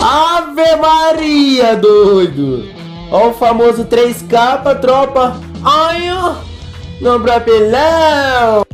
Ave Maria, doido! Ó o famoso 3K, tropa. Ai, ó. Não pra pelão.